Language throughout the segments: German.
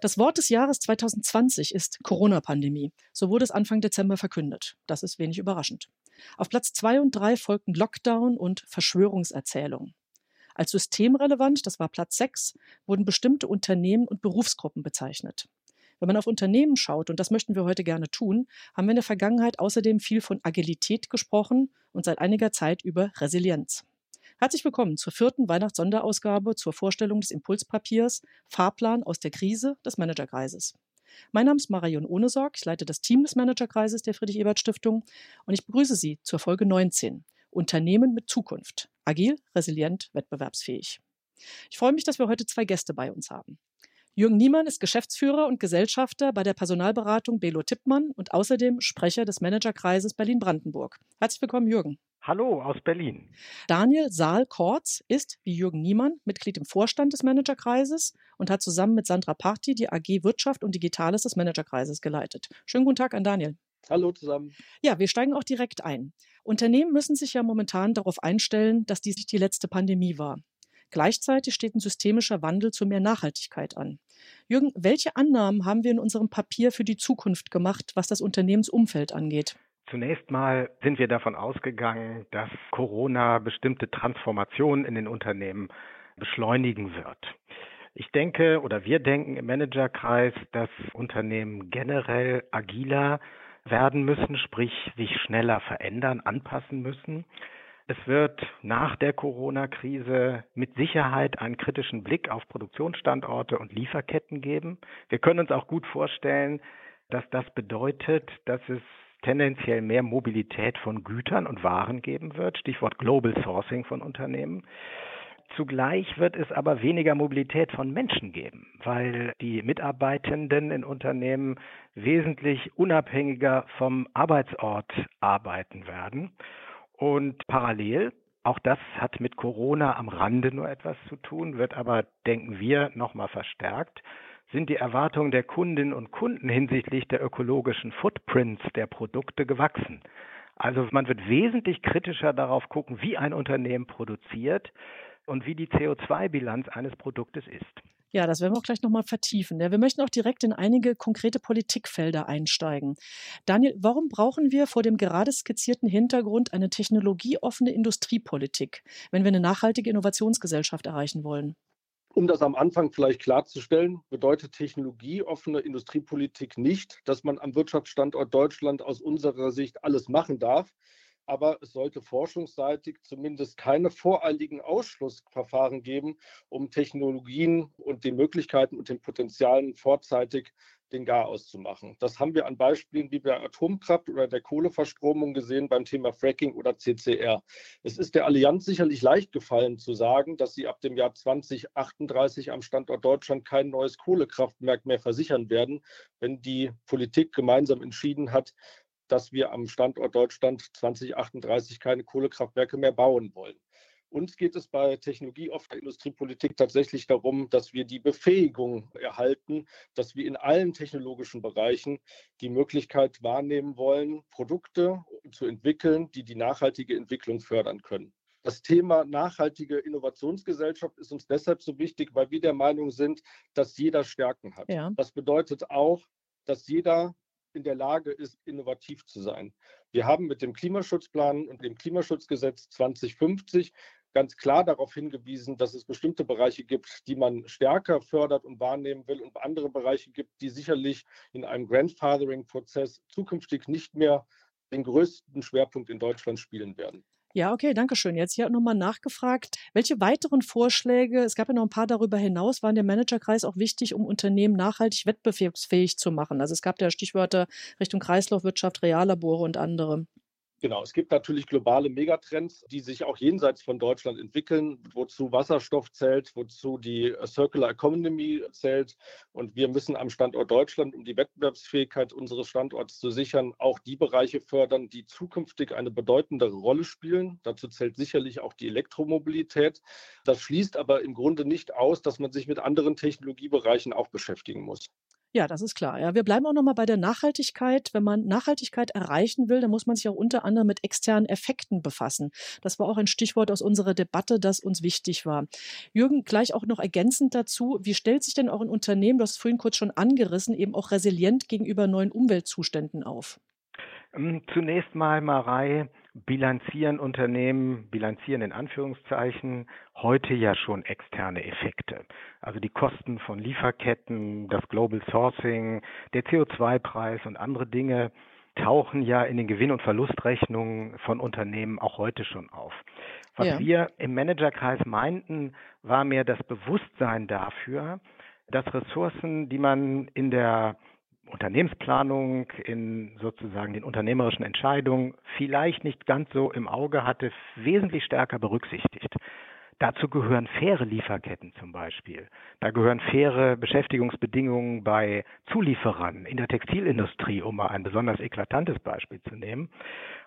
Das Wort des Jahres 2020 ist Corona-Pandemie. So wurde es Anfang Dezember verkündet. Das ist wenig überraschend. Auf Platz zwei und drei folgten Lockdown und Verschwörungserzählung. Als systemrelevant, das war Platz sechs, wurden bestimmte Unternehmen und Berufsgruppen bezeichnet. Wenn man auf Unternehmen schaut, und das möchten wir heute gerne tun, haben wir in der Vergangenheit außerdem viel von Agilität gesprochen und seit einiger Zeit über Resilienz. Herzlich willkommen zur vierten Weihnachtssonderausgabe zur Vorstellung des Impulspapiers Fahrplan aus der Krise des Managerkreises. Mein Name ist Marion Ohnesorg, ich leite das Team des Managerkreises der Friedrich-Ebert-Stiftung und ich begrüße Sie zur Folge 19 Unternehmen mit Zukunft. Agil, resilient, wettbewerbsfähig. Ich freue mich, dass wir heute zwei Gäste bei uns haben. Jürgen Niemann ist Geschäftsführer und Gesellschafter bei der Personalberatung Belo Tippmann und außerdem Sprecher des Managerkreises Berlin-Brandenburg. Herzlich willkommen, Jürgen. Hallo aus Berlin. Daniel Saal-Kortz ist, wie Jürgen Niemann, Mitglied im Vorstand des Managerkreises und hat zusammen mit Sandra Party die AG Wirtschaft und Digitales des Managerkreises geleitet. Schönen guten Tag an Daniel. Hallo zusammen. Ja, wir steigen auch direkt ein. Unternehmen müssen sich ja momentan darauf einstellen, dass dies nicht die letzte Pandemie war. Gleichzeitig steht ein systemischer Wandel zu mehr Nachhaltigkeit an. Jürgen, welche Annahmen haben wir in unserem Papier für die Zukunft gemacht, was das Unternehmensumfeld angeht? Zunächst mal sind wir davon ausgegangen, dass Corona bestimmte Transformationen in den Unternehmen beschleunigen wird. Ich denke oder wir denken im Managerkreis, dass Unternehmen generell agiler werden müssen, sprich sich schneller verändern, anpassen müssen. Es wird nach der Corona-Krise mit Sicherheit einen kritischen Blick auf Produktionsstandorte und Lieferketten geben. Wir können uns auch gut vorstellen, dass das bedeutet, dass es tendenziell mehr Mobilität von Gütern und Waren geben wird, Stichwort Global Sourcing von Unternehmen. Zugleich wird es aber weniger Mobilität von Menschen geben, weil die Mitarbeitenden in Unternehmen wesentlich unabhängiger vom Arbeitsort arbeiten werden. Und parallel, auch das hat mit Corona am Rande nur etwas zu tun, wird aber, denken wir, nochmal verstärkt, sind die Erwartungen der Kundinnen und Kunden hinsichtlich der ökologischen Footprints der Produkte gewachsen. Also man wird wesentlich kritischer darauf gucken, wie ein Unternehmen produziert und wie die CO2-Bilanz eines Produktes ist. Ja, das werden wir auch gleich nochmal vertiefen. Ja, wir möchten auch direkt in einige konkrete Politikfelder einsteigen. Daniel, warum brauchen wir vor dem gerade skizzierten Hintergrund eine technologieoffene Industriepolitik, wenn wir eine nachhaltige Innovationsgesellschaft erreichen wollen? Um das am Anfang vielleicht klarzustellen, bedeutet technologieoffene Industriepolitik nicht, dass man am Wirtschaftsstandort Deutschland aus unserer Sicht alles machen darf. Aber es sollte forschungsseitig zumindest keine voreiligen Ausschlussverfahren geben, um Technologien und die Möglichkeiten und den Potenzialen vorzeitig den Gar auszumachen. Das haben wir an Beispielen wie bei Atomkraft oder der Kohleverstromung gesehen beim Thema Fracking oder CCR. Es ist der Allianz sicherlich leicht gefallen zu sagen, dass sie ab dem Jahr 2038 am Standort Deutschland kein neues Kohlekraftwerk mehr versichern werden, wenn die Politik gemeinsam entschieden hat, dass wir am Standort Deutschland 2038 keine Kohlekraftwerke mehr bauen wollen. Uns geht es bei technologieoffener Industriepolitik tatsächlich darum, dass wir die Befähigung erhalten, dass wir in allen technologischen Bereichen die Möglichkeit wahrnehmen wollen, Produkte zu entwickeln, die die nachhaltige Entwicklung fördern können. Das Thema nachhaltige Innovationsgesellschaft ist uns deshalb so wichtig, weil wir der Meinung sind, dass jeder Stärken hat. Ja. Das bedeutet auch, dass jeder in der Lage ist, innovativ zu sein. Wir haben mit dem Klimaschutzplan und dem Klimaschutzgesetz 2050 ganz klar darauf hingewiesen, dass es bestimmte Bereiche gibt, die man stärker fördert und wahrnehmen will und andere Bereiche gibt, die sicherlich in einem Grandfathering-Prozess zukünftig nicht mehr den größten Schwerpunkt in Deutschland spielen werden. Ja, okay, danke schön. Jetzt hier nochmal nachgefragt, welche weiteren Vorschläge, es gab ja noch ein paar darüber hinaus, waren der Managerkreis auch wichtig, um Unternehmen nachhaltig wettbewerbsfähig zu machen? Also es gab ja Stichwörter Richtung Kreislaufwirtschaft, Reallabore und andere. Genau, es gibt natürlich globale Megatrends, die sich auch jenseits von Deutschland entwickeln, wozu Wasserstoff zählt, wozu die Circular Economy zählt. Und wir müssen am Standort Deutschland, um die Wettbewerbsfähigkeit unseres Standorts zu sichern, auch die Bereiche fördern, die zukünftig eine bedeutendere Rolle spielen. Dazu zählt sicherlich auch die Elektromobilität. Das schließt aber im Grunde nicht aus, dass man sich mit anderen Technologiebereichen auch beschäftigen muss. Ja, das ist klar. Ja, wir bleiben auch nochmal bei der Nachhaltigkeit. Wenn man Nachhaltigkeit erreichen will, dann muss man sich auch unter anderem mit externen Effekten befassen. Das war auch ein Stichwort aus unserer Debatte, das uns wichtig war. Jürgen, gleich auch noch ergänzend dazu. Wie stellt sich denn auch ein Unternehmen, es vorhin kurz schon angerissen, eben auch resilient gegenüber neuen Umweltzuständen auf? Ähm, zunächst mal, Marei, bilanzieren Unternehmen, bilanzieren in Anführungszeichen, heute ja schon externe Effekte. Also die Kosten von Lieferketten, das Global Sourcing, der CO2-Preis und andere Dinge tauchen ja in den Gewinn- und Verlustrechnungen von Unternehmen auch heute schon auf. Was ja. wir im Managerkreis meinten, war mehr das Bewusstsein dafür, dass Ressourcen, die man in der Unternehmensplanung, in sozusagen den unternehmerischen Entscheidungen vielleicht nicht ganz so im Auge hatte, wesentlich stärker berücksichtigt. Dazu gehören faire Lieferketten zum Beispiel. Da gehören faire Beschäftigungsbedingungen bei Zulieferern in der Textilindustrie, um mal ein besonders eklatantes Beispiel zu nehmen.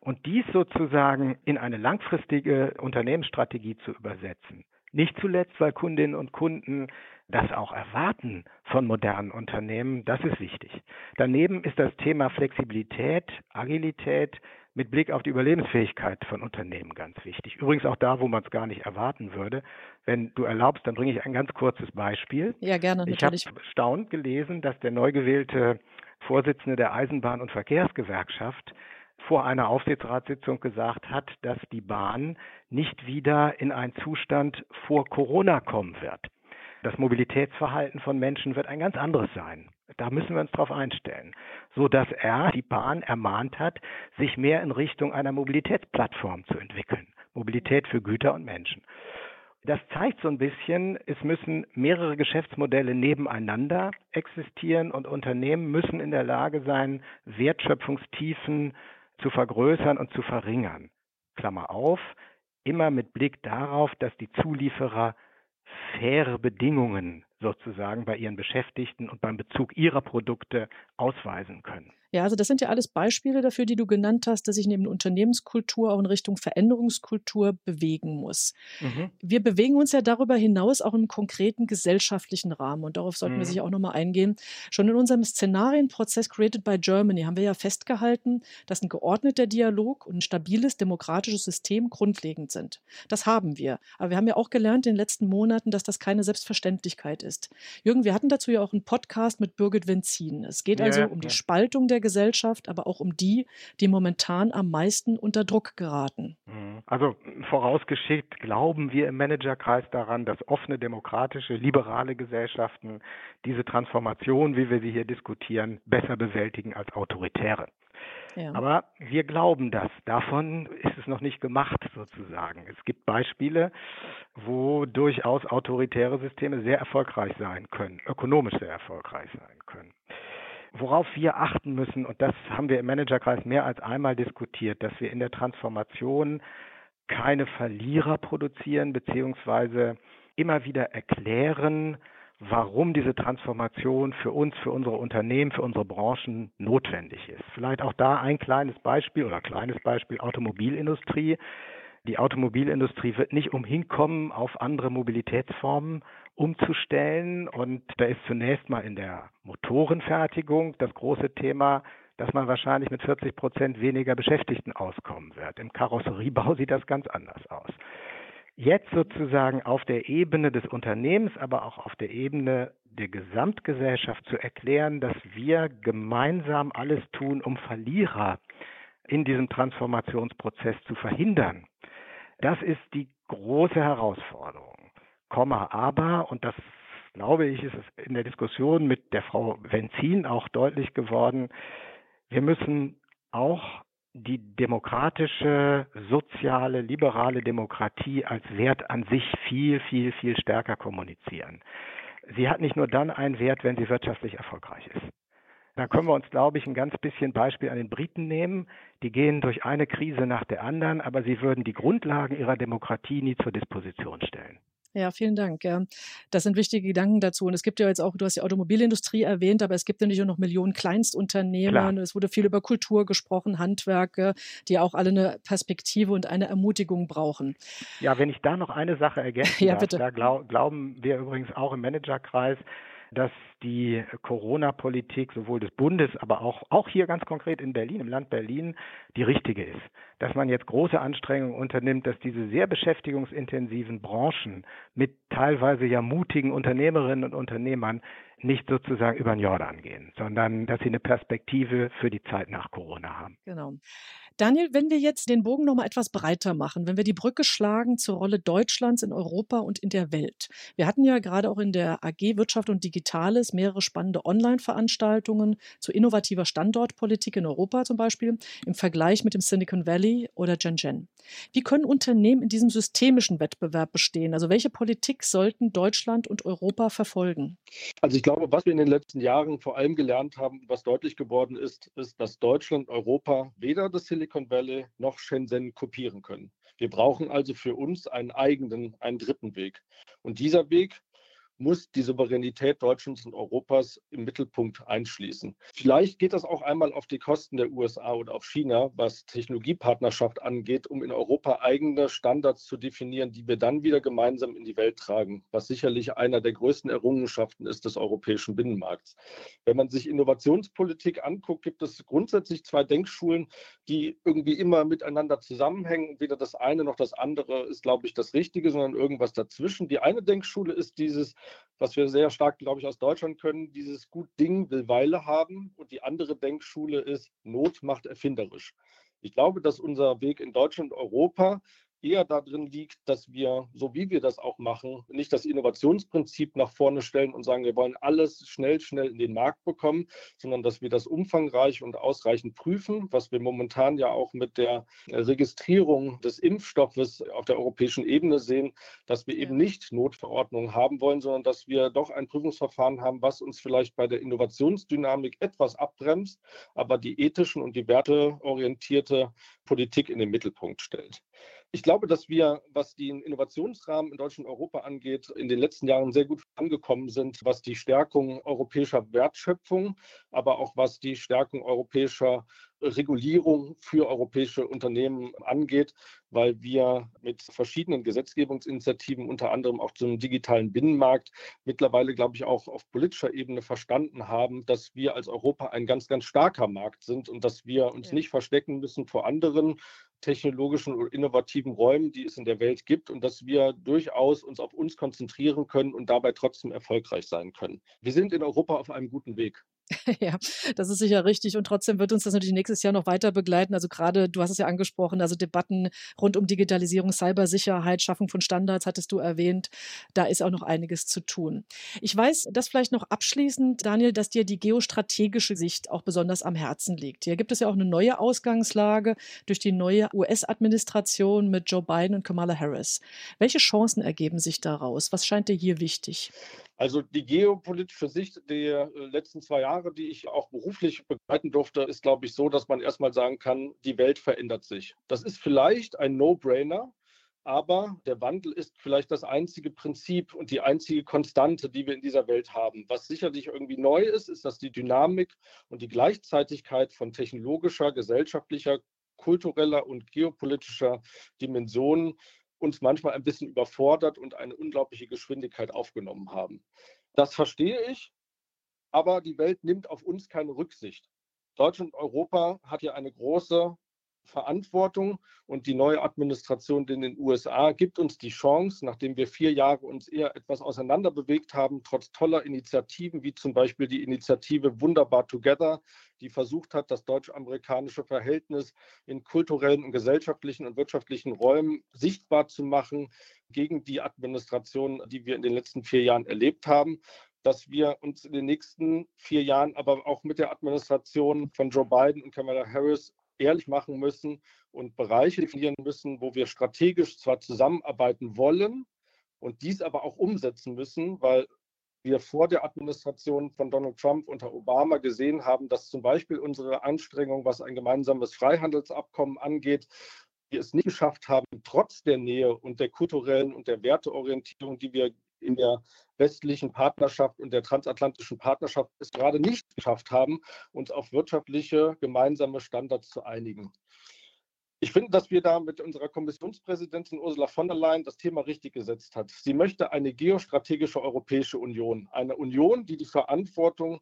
Und dies sozusagen in eine langfristige Unternehmensstrategie zu übersetzen. Nicht zuletzt, weil Kundinnen und Kunden das auch erwarten von modernen Unternehmen, das ist wichtig. Daneben ist das Thema Flexibilität, Agilität mit Blick auf die Überlebensfähigkeit von Unternehmen ganz wichtig. Übrigens auch da, wo man es gar nicht erwarten würde. Wenn du erlaubst, dann bringe ich ein ganz kurzes Beispiel. Ja, gerne. Ich habe erstaunt gelesen, dass der neu gewählte Vorsitzende der Eisenbahn- und Verkehrsgewerkschaft vor einer Aufsichtsratssitzung gesagt hat, dass die Bahn nicht wieder in einen Zustand vor Corona kommen wird. Das Mobilitätsverhalten von Menschen wird ein ganz anderes sein. Da müssen wir uns darauf einstellen, so dass er die Bahn ermahnt hat, sich mehr in Richtung einer Mobilitätsplattform zu entwickeln. Mobilität für Güter und Menschen. Das zeigt so ein bisschen, es müssen mehrere Geschäftsmodelle nebeneinander existieren und Unternehmen müssen in der Lage sein, Wertschöpfungstiefen zu vergrößern und zu verringern. Klammer auf, immer mit Blick darauf, dass die Zulieferer faire Bedingungen sozusagen bei ihren Beschäftigten und beim Bezug ihrer Produkte ausweisen können. Ja, also das sind ja alles Beispiele dafür, die du genannt hast, dass sich neben Unternehmenskultur auch in Richtung Veränderungskultur bewegen muss. Mhm. Wir bewegen uns ja darüber hinaus auch im konkreten gesellschaftlichen Rahmen und darauf sollten mhm. wir sicher auch nochmal eingehen. Schon in unserem Szenarienprozess Created by Germany haben wir ja festgehalten, dass ein geordneter Dialog und ein stabiles demokratisches System grundlegend sind. Das haben wir. Aber wir haben ja auch gelernt in den letzten Monaten, dass das keine Selbstverständlichkeit ist. Jürgen, wir hatten dazu ja auch einen Podcast mit Birgit Wenzin. Es geht also um die Spaltung der Gesellschaft, aber auch um die, die momentan am meisten unter Druck geraten. Mhm. Also vorausgeschickt glauben wir im Managerkreis daran, dass offene, demokratische, liberale Gesellschaften diese Transformation, wie wir sie hier diskutieren, besser bewältigen als autoritäre. Ja. Aber wir glauben das. Davon ist es noch nicht gemacht, sozusagen. Es gibt Beispiele, wo durchaus autoritäre Systeme sehr erfolgreich sein können, ökonomisch sehr erfolgreich sein können. Worauf wir achten müssen, und das haben wir im Managerkreis mehr als einmal diskutiert, dass wir in der Transformation keine Verlierer produzieren, beziehungsweise immer wieder erklären, warum diese Transformation für uns, für unsere Unternehmen, für unsere Branchen notwendig ist. Vielleicht auch da ein kleines Beispiel oder kleines Beispiel Automobilindustrie. Die Automobilindustrie wird nicht umhinkommen, auf andere Mobilitätsformen umzustellen. Und da ist zunächst mal in der Motorenfertigung das große Thema, dass man wahrscheinlich mit 40 Prozent weniger Beschäftigten auskommen wird. Im Karosseriebau sieht das ganz anders aus jetzt sozusagen auf der Ebene des Unternehmens, aber auch auf der Ebene der Gesamtgesellschaft zu erklären, dass wir gemeinsam alles tun, um Verlierer in diesem Transformationsprozess zu verhindern. Das ist die große Herausforderung. Komma aber, und das glaube ich, ist es in der Diskussion mit der Frau Wenzin auch deutlich geworden, wir müssen auch die demokratische, soziale, liberale Demokratie als Wert an sich viel, viel, viel stärker kommunizieren. Sie hat nicht nur dann einen Wert, wenn sie wirtschaftlich erfolgreich ist. Da können wir uns, glaube ich, ein ganz bisschen Beispiel an den Briten nehmen. Die gehen durch eine Krise nach der anderen, aber sie würden die Grundlagen ihrer Demokratie nie zur Disposition stellen. Ja, vielen Dank. Ja. Das sind wichtige Gedanken dazu. Und es gibt ja jetzt auch, du hast die Automobilindustrie erwähnt, aber es gibt natürlich auch noch Millionen Kleinstunternehmen. Klar. Es wurde viel über Kultur gesprochen, Handwerke, die auch alle eine Perspektive und eine Ermutigung brauchen. Ja, wenn ich da noch eine Sache ergänze, ja, bitte. da glaub, glauben wir übrigens auch im Managerkreis, dass die Corona-Politik sowohl des Bundes, aber auch, auch hier ganz konkret in Berlin, im Land Berlin, die richtige ist. Dass man jetzt große Anstrengungen unternimmt, dass diese sehr beschäftigungsintensiven Branchen mit teilweise ja mutigen Unternehmerinnen und Unternehmern nicht sozusagen über den Jordan gehen, sondern dass sie eine Perspektive für die Zeit nach Corona haben. Genau. Daniel, wenn wir jetzt den Bogen noch mal etwas breiter machen, wenn wir die Brücke schlagen zur Rolle Deutschlands in Europa und in der Welt. Wir hatten ja gerade auch in der AG Wirtschaft und Digitales mehrere spannende Online-Veranstaltungen zu innovativer Standortpolitik in Europa zum Beispiel im Vergleich mit dem Silicon Valley oder Shenzhen. Wie können Unternehmen in diesem systemischen Wettbewerb bestehen? Also welche Politik sollten Deutschland und Europa verfolgen? Also ich glaube, was wir in den letzten Jahren vor allem gelernt haben, was deutlich geworden ist, ist, dass Deutschland, Europa weder das Silicon Silicon Valley noch Shenzhen kopieren können. Wir brauchen also für uns einen eigenen, einen dritten Weg. Und dieser Weg muss die Souveränität Deutschlands und Europas im Mittelpunkt einschließen. Vielleicht geht das auch einmal auf die Kosten der USA oder auf China, was Technologiepartnerschaft angeht, um in Europa eigene Standards zu definieren, die wir dann wieder gemeinsam in die Welt tragen, was sicherlich einer der größten Errungenschaften ist des europäischen Binnenmarkts. Wenn man sich Innovationspolitik anguckt, gibt es grundsätzlich zwei Denkschulen, die irgendwie immer miteinander zusammenhängen. Weder das eine noch das andere ist, glaube ich, das Richtige, sondern irgendwas dazwischen. Die eine Denkschule ist dieses, was wir sehr stark, glaube ich, aus Deutschland können, dieses Gut Ding will Weile haben. Und die andere Denkschule ist, Not macht erfinderisch. Ich glaube, dass unser Weg in Deutschland und Europa eher darin liegt, dass wir, so wie wir das auch machen, nicht das Innovationsprinzip nach vorne stellen und sagen, wir wollen alles schnell, schnell in den Markt bekommen, sondern dass wir das umfangreich und ausreichend prüfen, was wir momentan ja auch mit der Registrierung des Impfstoffes auf der europäischen Ebene sehen, dass wir eben nicht Notverordnungen haben wollen, sondern dass wir doch ein Prüfungsverfahren haben, was uns vielleicht bei der Innovationsdynamik etwas abbremst, aber die ethischen und die werteorientierte Politik in den Mittelpunkt stellt. Ich glaube, dass wir, was den Innovationsrahmen in Deutschland und Europa angeht, in den letzten Jahren sehr gut angekommen sind, was die Stärkung europäischer Wertschöpfung, aber auch was die Stärkung europäischer Regulierung für europäische Unternehmen angeht, weil wir mit verschiedenen Gesetzgebungsinitiativen, unter anderem auch zum digitalen Binnenmarkt, mittlerweile, glaube ich, auch auf politischer Ebene verstanden haben, dass wir als Europa ein ganz, ganz starker Markt sind und dass wir uns ja. nicht verstecken müssen vor anderen technologischen und innovativen Räumen, die es in der Welt gibt und dass wir durchaus uns auf uns konzentrieren können und dabei trotzdem erfolgreich sein können. Wir sind in Europa auf einem guten Weg. Ja, das ist sicher richtig. Und trotzdem wird uns das natürlich nächstes Jahr noch weiter begleiten. Also gerade, du hast es ja angesprochen, also Debatten rund um Digitalisierung, Cybersicherheit, Schaffung von Standards hattest du erwähnt. Da ist auch noch einiges zu tun. Ich weiß, das vielleicht noch abschließend, Daniel, dass dir die geostrategische Sicht auch besonders am Herzen liegt. Hier gibt es ja auch eine neue Ausgangslage durch die neue US-Administration mit Joe Biden und Kamala Harris. Welche Chancen ergeben sich daraus? Was scheint dir hier wichtig? Also die geopolitische Sicht der äh, letzten zwei Jahre, die ich auch beruflich begleiten durfte, ist, glaube ich, so, dass man erstmal sagen kann, die Welt verändert sich. Das ist vielleicht ein No-Brainer, aber der Wandel ist vielleicht das einzige Prinzip und die einzige Konstante, die wir in dieser Welt haben. Was sicherlich irgendwie neu ist, ist, dass die Dynamik und die Gleichzeitigkeit von technologischer, gesellschaftlicher, kultureller und geopolitischer Dimensionen uns manchmal ein bisschen überfordert und eine unglaubliche Geschwindigkeit aufgenommen haben. Das verstehe ich, aber die Welt nimmt auf uns keine Rücksicht. Deutschland und Europa hat ja eine große Verantwortung und die neue Administration in den USA gibt uns die Chance, nachdem wir vier Jahre uns eher etwas auseinander bewegt haben, trotz toller Initiativen wie zum Beispiel die Initiative Wunderbar Together, die versucht hat, das deutsch-amerikanische Verhältnis in kulturellen und gesellschaftlichen und wirtschaftlichen Räumen sichtbar zu machen gegen die Administration, die wir in den letzten vier Jahren erlebt haben. Dass wir uns in den nächsten vier Jahren aber auch mit der Administration von Joe Biden und Kamala Harris ehrlich machen müssen und Bereiche definieren müssen, wo wir strategisch zwar zusammenarbeiten wollen und dies aber auch umsetzen müssen, weil wir vor der Administration von Donald Trump unter Obama gesehen haben, dass zum Beispiel unsere Anstrengung, was ein gemeinsames Freihandelsabkommen angeht, wir es nicht geschafft haben, trotz der Nähe und der kulturellen und der Werteorientierung, die wir in der westlichen Partnerschaft und der transatlantischen Partnerschaft es gerade nicht geschafft haben, uns auf wirtschaftliche gemeinsame Standards zu einigen. Ich finde, dass wir da mit unserer Kommissionspräsidentin Ursula von der Leyen das Thema richtig gesetzt hat. Sie möchte eine geostrategische Europäische Union, eine Union, die die Verantwortung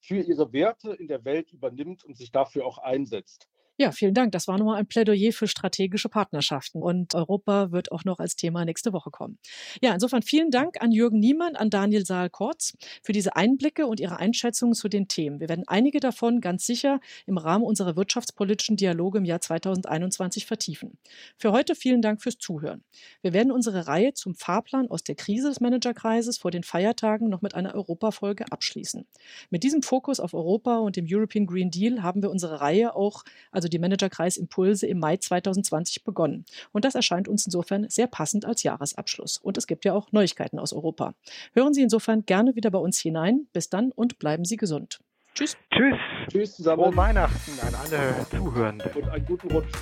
für ihre Werte in der Welt übernimmt und sich dafür auch einsetzt. Ja, vielen Dank. Das war nochmal ein Plädoyer für strategische Partnerschaften. Und Europa wird auch noch als Thema nächste Woche kommen. Ja, insofern vielen Dank an Jürgen Niemann, an Daniel Saal-Kortz für diese Einblicke und ihre Einschätzungen zu den Themen. Wir werden einige davon ganz sicher im Rahmen unserer wirtschaftspolitischen Dialoge im Jahr 2021 vertiefen. Für heute vielen Dank fürs Zuhören. Wir werden unsere Reihe zum Fahrplan aus der Krise des Managerkreises vor den Feiertagen noch mit einer Europafolge abschließen. Mit diesem Fokus auf Europa und dem European Green Deal haben wir unsere Reihe auch, also also die Managerkreis Impulse, im Mai 2020 begonnen. Und das erscheint uns insofern sehr passend als Jahresabschluss. Und es gibt ja auch Neuigkeiten aus Europa. Hören Sie insofern gerne wieder bei uns hinein. Bis dann und bleiben Sie gesund. Tschüss. Tschüss. Tschüss zusammen. Frohe Weihnachten an alle Zuhörenden. Und einen guten Rutsch.